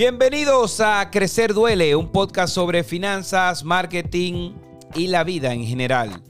Bienvenidos a Crecer Duele, un podcast sobre finanzas, marketing y la vida en general.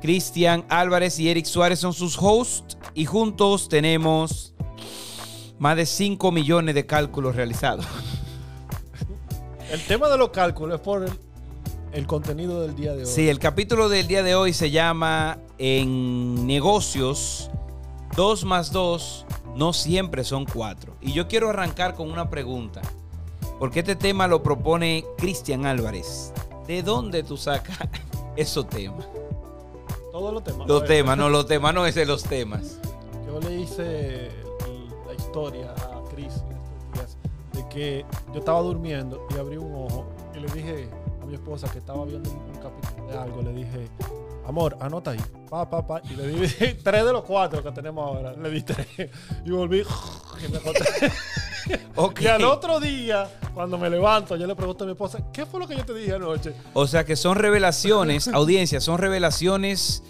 Cristian Álvarez y Eric Suárez son sus hosts y juntos tenemos más de 5 millones de cálculos realizados. El tema de los cálculos es por el, el contenido del día de hoy. Sí, el capítulo del día de hoy se llama En negocios 2 más 2 no siempre son 4. Y yo quiero arrancar con una pregunta. Porque este tema lo propone Cristian Álvarez. ¿De dónde tú sacas esos temas? Todos los temas. Los temas, no, los temas, no es de los temas. Yo le hice la historia a Chris en estos días de que yo estaba durmiendo y abrí un ojo y le dije a mi esposa que estaba viendo un, un capítulo de algo, le dije, amor, anota ahí, pa, pa, pa, y le di tres de los cuatro que tenemos ahora, le di tres y volví y me acosté. Ok. Y al otro día, cuando me levanto, yo le pregunto a mi esposa, ¿qué fue lo que yo te dije anoche? O sea que son revelaciones, audiencia, son revelaciones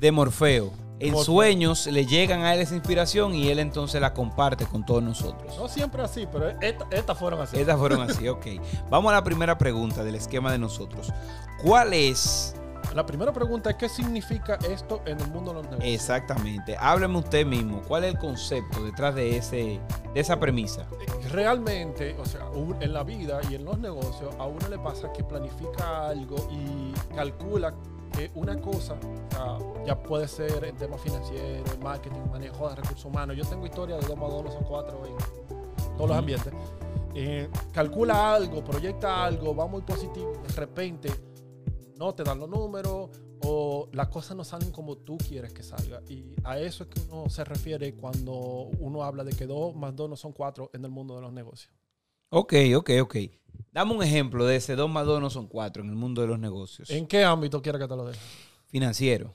de Morfeo. En Morfeo. sueños le llegan a él esa inspiración y él entonces la comparte con todos nosotros. No siempre así, pero esta- estas fueron así. Estas fueron así, ok. Vamos a la primera pregunta del esquema de nosotros. ¿Cuál es La primera pregunta es, ¿qué significa esto en el mundo de los negocios? exactamente? Hábleme usted mismo. ¿Cuál es el concepto detrás de, ese, de esa premisa? Realmente, o sea, en la vida y en los negocios, a uno le pasa que planifica algo y calcula que una cosa, o sea, ya puede ser en temas financieros, marketing, manejo de recursos humanos. Yo tengo historia de 2 más 2 no son 4 en todos los ambientes. Eh, calcula algo, proyecta algo, va muy positivo, de repente no te dan los números o las cosas no salen como tú quieres que salga. Y a eso es que uno se refiere cuando uno habla de que 2 más 2 no son 4 en el mundo de los negocios. Ok, ok, ok. Dame un ejemplo de ese 2 más 2 no son 4 en el mundo de los negocios. ¿En qué ámbito quieres que te lo dé? Financiero.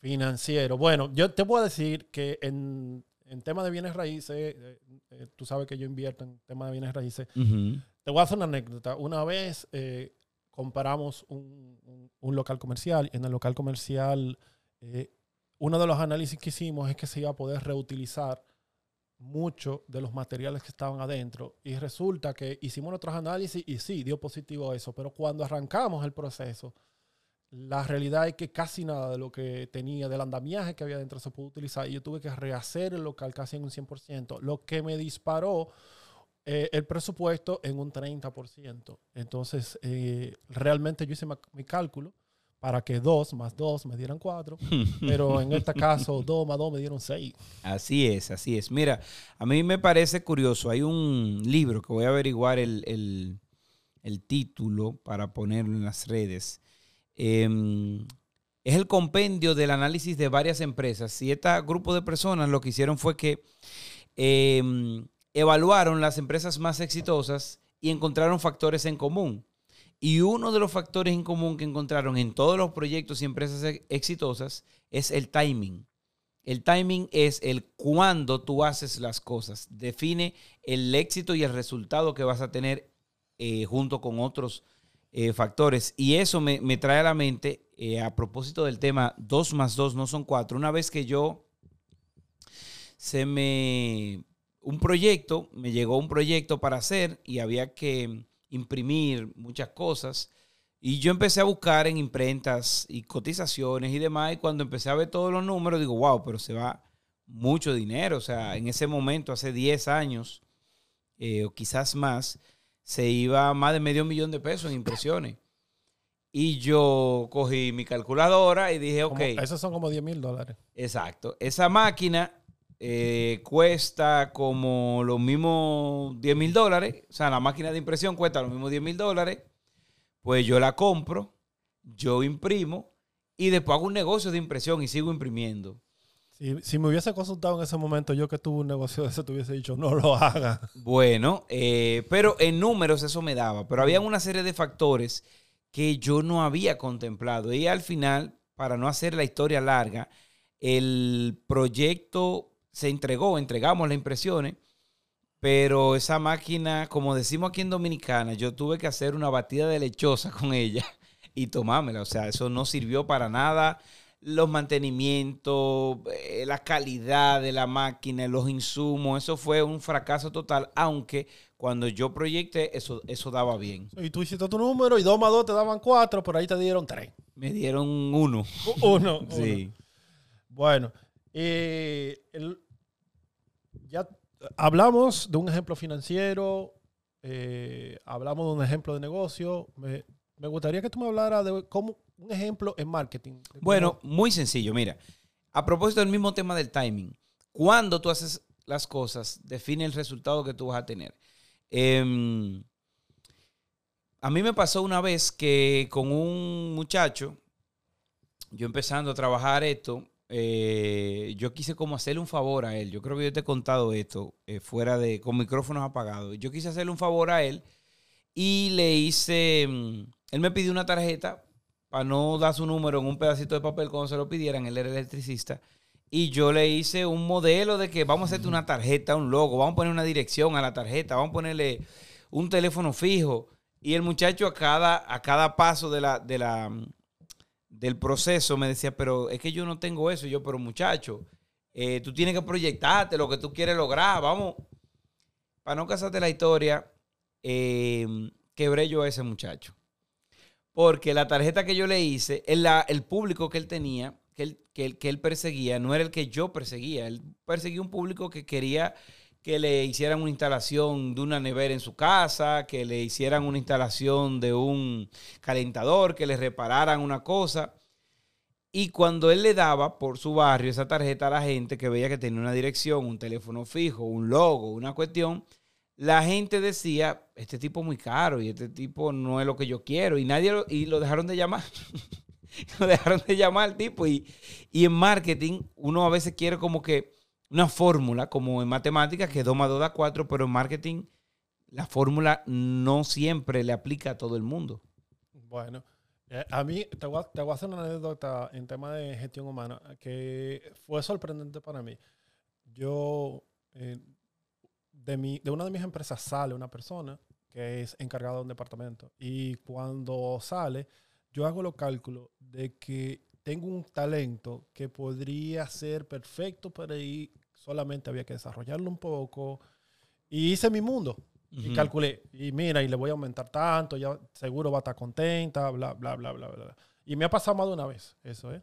Financiero. Bueno, yo te puedo decir que en, en tema de bienes raíces, eh, eh, tú sabes que yo invierto en tema de bienes raíces. Te voy a hacer una anécdota. Una vez eh, comparamos un, un- un local comercial. En el local comercial, eh, uno de los análisis que hicimos es que se iba a poder reutilizar mucho de los materiales que estaban adentro. Y resulta que hicimos nuestros análisis y sí, dio positivo eso. Pero cuando arrancamos el proceso, la realidad es que casi nada de lo que tenía, del andamiaje que había dentro, se pudo utilizar. Y yo tuve que rehacer el local casi en un 100%, lo que me disparó eh, el presupuesto en un 30%. Entonces, eh, realmente yo hice mi cálculo para que 2 más 2 me dieran 4, pero en este caso 2 más 2 me dieron 6. Así es, así es. Mira, a mí me parece curioso. Hay un libro que voy a averiguar el, el- el título para ponerlo en las redes. Em, es el compendio del análisis de varias empresas. Y este grupo de personas lo que hicieron fue que em, evaluaron las empresas más exitosas y encontraron factores en común. Y uno de los factores en común que encontraron en todos los proyectos y empresas ex- exitosas es el timing. El timing es el cuándo tú haces las cosas. Define el éxito y el resultado que vas a tener eh, junto con otros eh, factores. Y eso me, me trae a la mente, eh, a propósito del tema 2 más 2 no son 4. Una vez que yo se me... Un proyecto, me llegó un proyecto para hacer y había que imprimir muchas cosas. Y yo empecé a buscar en imprentas y cotizaciones y demás. Y cuando empecé a ver todos los números, digo, wow, pero se va mucho dinero. O sea, en ese momento, hace 10 años, eh, o quizás más, se iba más de medio millón de pesos en impresiones. Y yo cogí mi calculadora y dije, ok, Como- esos son como 10 mil dólares. exacto. Esa máquina eh, cuesta como los mismos 10 mil dólares. O sea, la máquina de impresión cuesta los mismos 10 mil dólares. Pues yo la compro, yo imprimo y después hago un negocio de impresión y sigo imprimiendo. Si, si me hubiese consultado en ese momento, yo que tuve un negocio de ese, te hubiese dicho, no lo haga. Bueno, eh, pero en números eso me daba. Pero había una serie de factores que yo no había contemplado. Y al final, para no hacer la historia larga, el proyecto se entregó, entregamos las impresiones, pero esa máquina, como decimos aquí en Dominicana, yo tuve que hacer una batida de lechosa con ella y tomármela. O sea, eso no sirvió para nada. los mantenimientos, eh, la calidad de la máquina, los insumos, eso fue un fracaso total, aunque cuando yo proyecté, eso, eso daba bien. Y tú hiciste tu número y dos más dos te daban cuatro, por ahí te dieron tres. Me dieron uno. Uno. Sí. Bueno, eh, ya hablamos de un ejemplo financiero, eh, hablamos de un ejemplo de negocio. Me, gustaría que tú me hablaras de cómo un ejemplo en marketing. Bueno, muy sencillo. Mira, a propósito del mismo tema del timing, cuando tú haces las cosas, define el resultado que tú vas a tener. Em, a mí me pasó una vez que con un muchacho, yo empezando a trabajar esto, eh, yo quise como hacerle un favor a él. Yo creo que yo te he contado esto eh, fuera de, con micrófonos apagados. Yo quise hacerle un favor a él y le hice, mm, él me pidió una tarjeta para no dar su número en un pedacito de papel cuando se lo pidieran, él era electricista. Y yo le hice un modelo de que vamos a hacerte una tarjeta, un logo, vamos a poner una dirección a la tarjeta, vamos a ponerle un teléfono fijo. Y el muchacho a cada, a cada paso de la, de la, del proceso me decía, pero es que yo no tengo eso. Yo, pero muchacho, eh, tú tienes que proyectarte lo que tú quieres lograr. Vamos, para no casarte la historia, eh, quebré yo a ese muchacho. Porque la tarjeta que yo le hice, el, la- el público que él tenía, que él, que, él, que él perseguía, no era el que yo perseguía. Él perseguía un público que quería que le hicieran una instalación de una nevera en su casa, que le hicieran una instalación de un calentador, que le repararan una cosa. Y cuando él le daba por su barrio esa tarjeta a la gente que veía que tenía una dirección, un teléfono fijo, un logo, una cuestión, la gente decía, este tipo es muy caro y este tipo no es lo que yo quiero. Y nadie lo, y lo dejaron de llamar. lo dejaron de llamar al tipo. Y, y en marketing uno a veces quiere como que una fórmula, como en matemáticas, que 2 más 2 da 4, pero en marketing la fórmula no siempre le aplica a todo el mundo. Bueno, eh, a mí te voy a, hacer una anécdota en tema de gestión humana que fue sorprendente para mí. Yo, eh, de, mi, de una de mis empresas sale una persona que es encargada de un departamento y cuando sale, yo hago los cálculos de que tengo un talento que podría ser perfecto para ir, solamente había que desarrollarlo un poco y hice mi mundo. Y Ujú. calculé, y mira, y le voy a aumentar tanto, ya seguro va a estar contenta, bla, bla, bla, bla, bla. bla. Y me ha pasado más de una vez eso, ¿eh?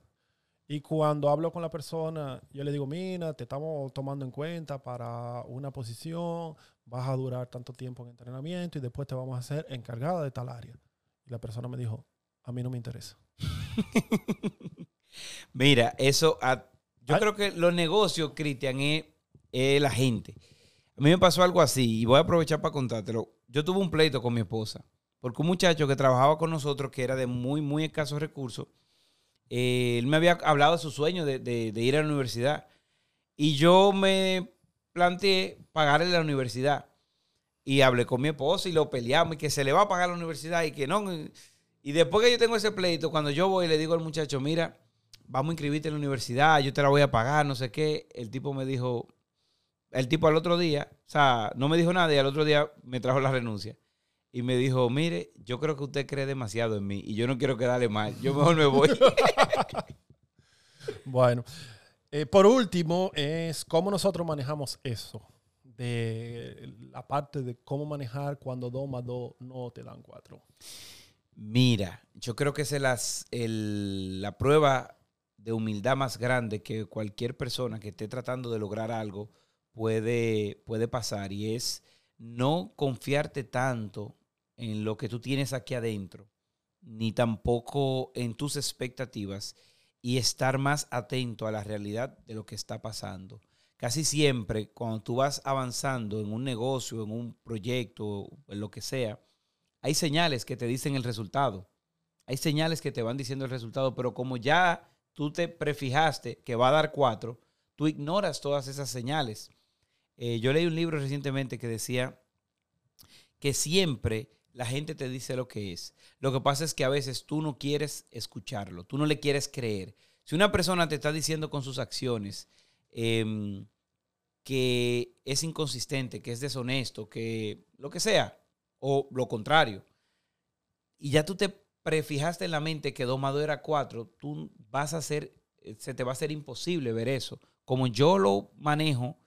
Y cuando hablo con la persona, yo le digo, mira, te estamos tomando en cuenta para una posición, vas a durar tanto tiempo en entrenamiento y después te vamos a hacer encargada de tal área. Y la persona me dijo, a mí no me interesa. Mira, eso, a- yo Ay. creo que los negocios, Cristian, es, es la gente. A mí me pasó algo así y voy a aprovechar para contártelo. Yo tuve un pleito con mi esposa porque un muchacho que trabajaba con nosotros, que era de muy, muy escasos recursos, eh, él me había hablado de su sueño de, de- de ir a la universidad y yo me planteé pagarle la universidad. Y hablé con mi esposa y lo peleamos y que se le va a pagar la universidad y que no. Y después que yo tengo ese pleito, cuando yo voy y le digo al muchacho, mira, vamos a inscribirte en la universidad, yo te la voy a pagar, no sé qué. El tipo me dijo, el tipo al otro día, o sea, no me dijo nada y al otro día me trajo la renuncia. Y me dijo, mire, yo creo que usted cree demasiado en mí y yo no quiero quedarle mal, yo mejor me voy. Bueno, eh, por último, es cómo nosotros manejamos eso. De la parte de cómo manejar cuando 2 más 2 no te dan 4. Mira, yo creo que es el- la prueba de humildad más grande que cualquier persona que esté tratando de lograr algo puede, puede pasar y es no confiarte tanto en lo que tú tienes aquí adentro, ni tampoco en tus expectativas y estar más atento a la realidad de lo que está pasando. Casi siempre, cuando tú vas avanzando en un negocio, en un proyecto, en lo que sea, hay señales que te dicen el resultado. Hay señales que te van diciendo el resultado, pero como ya tú te prefijaste que va a dar cuatro, tú ignoras todas esas señales. Eh, yo leí un libro recientemente que decía que siempre la gente te dice lo que es. Lo que pasa es que a veces tú no quieres escucharlo, tú no le quieres creer. Si una persona te está diciendo con sus acciones em, que es inconsistente, que es deshonesto, que lo que sea, o lo contrario, y ya tú te prefijaste en la mente que 2 más 2 era 4, tú vas a hacer eh, se te va a hacer imposible ver eso. Como yo lo manejo,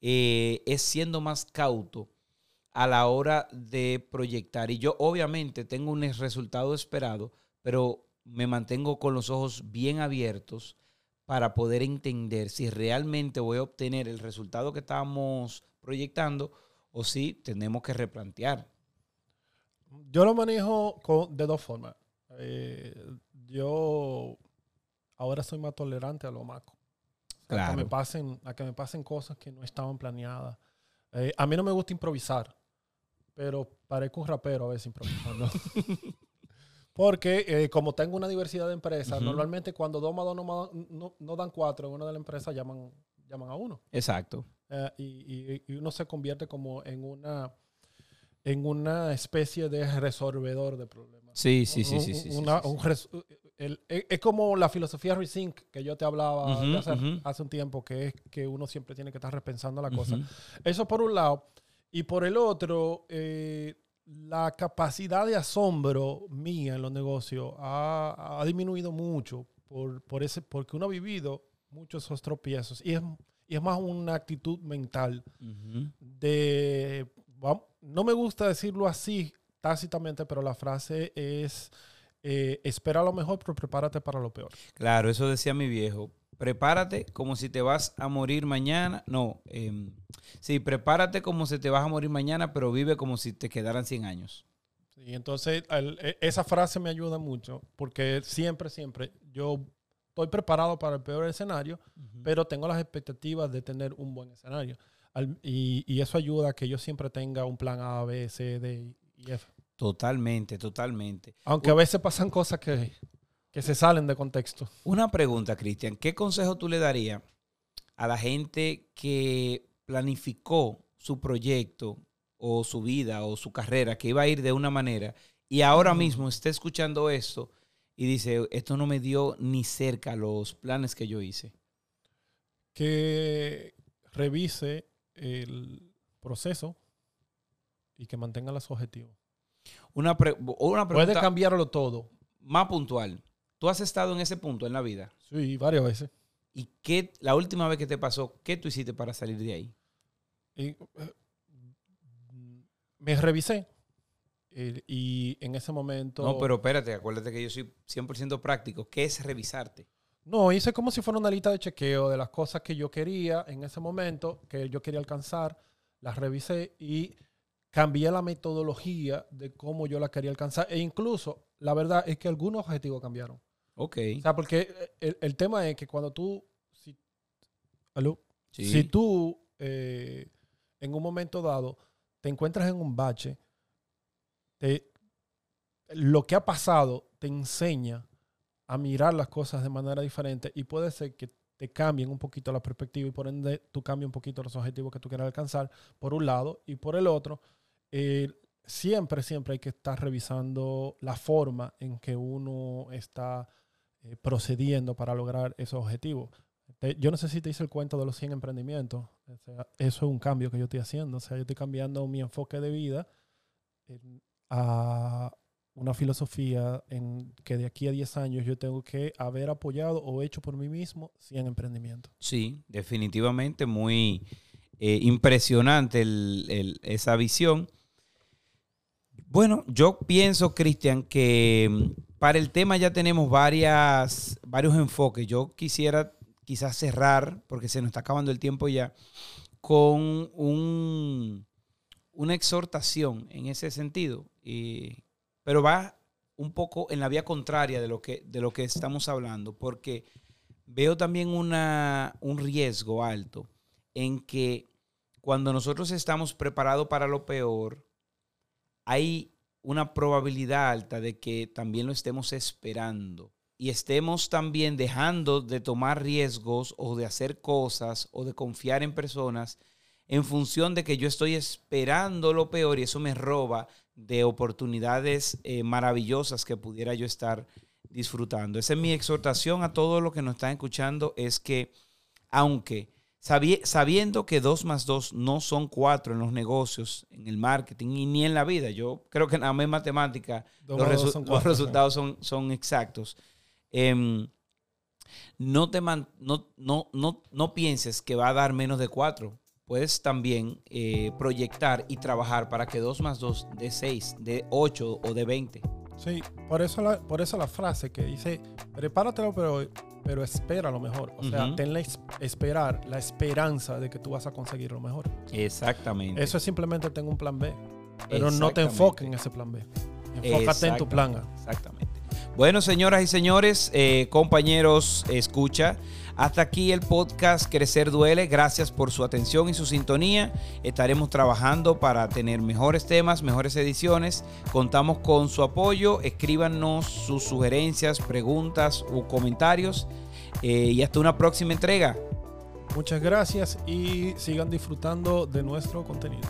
eh, es siendo más cauto a la hora de proyectar. Y yo obviamente tengo un resultado esperado, pero me mantengo con los ojos bien abiertos para poder entender si realmente voy a obtener el resultado que estamos proyectando o si tenemos que replantear. Yo lo manejo de dos formas. Eh, yo ahora soy más tolerante a lo maco. A, que me pasen, a que me pasen cosas que no estaban planeadas. Eh, a mí no me gusta improvisar, pero parezco un rapero a veces improvisando. Porque eh, como tengo una diversidad de empresas, normalmente cuando dos más dos no, dan cuatro en una de las empresas llaman, llaman a uno. Exacto. Eh, y, y, uno se convierte como en una, en una especie de resolvedor de problemas. Sí, sí, sí. sí, sí, es como la filosofía Resync que yo te hablaba hace, un tiempo, que es que uno siempre tiene que estar repensando la cosa. Eso por un lado. Y por el otro, eh, la capacidad de asombro mía en los negocios ha, disminuido mucho por, por, ese, porque uno ha vivido muchos esos tropiezos y es, y es más una actitud mental de, no me gusta decirlo así tácitamente, pero la frase es, eh, espera lo mejor, pero prepárate para lo peor. Claro, eso decía mi viejo, prepárate como si te vas a morir mañana. No, eh, sí, prepárate como si te vas a morir mañana, pero vive como si te quedaran 100 años. Sí, entonces e, esa frase me ayuda mucho porque siempre, siempre yo estoy preparado para el peor escenario, pero tengo las expectativas de tener un buen escenario. Y, y, eso ayuda a que yo siempre tenga un plan A, B, C, D y F. Totalmente, totalmente. Aunque a veces pasan cosas que que se salen de contexto. Una pregunta, Cristian. ¿Qué consejo tú le darías a la gente que planificó su proyecto o su vida o su carrera, que iba a ir de una manera, y ahora mismo está escuchando esto y dice, esto no me dio ni cerca los planes que yo hice? Que revise el proceso y que mantenga los objetivos. Una, una pregunta Puede cambiarlo todo. Más puntual. ¿Tú has estado en ese punto en la vida? Sí, varias veces. ¿Y qué, la última vez que te pasó, qué tú hiciste para salir de ahí? Eh, me revisé. y en ese momento... No, pero espérate, acuérdate que yo soy 100% práctico. ¿Qué es revisarte? No, hice como si fuera una lista de chequeo de las cosas que yo quería en ese momento, que yo quería alcanzar, las revisé y cambié la metodología de cómo yo la quería alcanzar. E incluso, la verdad es que algunos objetivos cambiaron. Ok. O sea, porque el, tema es que cuando tú, si, si tú eh, en un momento dado te encuentras en un bache, te, lo que ha pasado te enseña a mirar las cosas de manera diferente y puede ser que te cambien un poquito la perspectiva y por ende tú cambies un poquito los objetivos que tú quieras alcanzar por un lado y por el otro. Eh, siempre, siempre hay que estar revisando la forma en que uno está eh, procediendo para lograr esos objetivos. yo no sé si te hice el cuento de los 100 emprendimientos. eso es un cambio que yo estoy haciendo. O sea, yo estoy cambiando mi enfoque de vida a una filosofía en que de aquí a 10 años yo tengo que haber apoyado o hecho por mí mismo 100 emprendimientos. Sí, definitivamente muy eh, impresionante esa visión. Bueno, yo pienso, Cristian, que para el tema ya tenemos varias, varios enfoques. Yo quisiera quizás cerrar, porque se nos está acabando el tiempo ya, con un, una exhortación en ese sentido. Pero va un poco en la vía contraria de lo que, de lo que estamos hablando, porque veo también una, un riesgo alto en que cuando nosotros estamos preparados para lo peor, hay una probabilidad alta de que también lo estemos esperando y estemos también dejando de tomar riesgos o de hacer cosas o de confiar en personas en función de que yo estoy esperando lo peor y eso me roba de oportunidades eh, maravillosas que pudiera yo estar disfrutando. Esa es mi exhortación a todos los que nos están escuchando, es que aunque sabiendo que dos más dos no son cuatro en los negocios, en el marketing y ni en la vida. Yo creo que nada más en matemática los, resultados son, son exactos. Em, no, te no, no, no, no pienses que va a dar menos de 4. Puedes también eh, proyectar y trabajar para que 2 más 2 de 6, de 8 o de 20. Sí, por eso la, por eso la frase que dice, prepáratelo, pero, pero espera lo mejor. O sea, ten la esperar, la esperanza de que tú vas a conseguir lo mejor. Exactamente. Eso es simplemente tengo un plan B. Pero no te enfoques en ese plan B. Enfócate en tu plan A. Exactamente. Bueno, señoras y señores, eh, compañeros, escucha. Hasta aquí el podcast Crecer Duele. Gracias por su atención y su sintonía. Estaremos trabajando para tener mejores temas, mejores ediciones. Contamos con su apoyo. Escríbanos sus sugerencias, preguntas o comentarios. Eh, y hasta una próxima entrega. Muchas gracias y sigan disfrutando de nuestro contenido.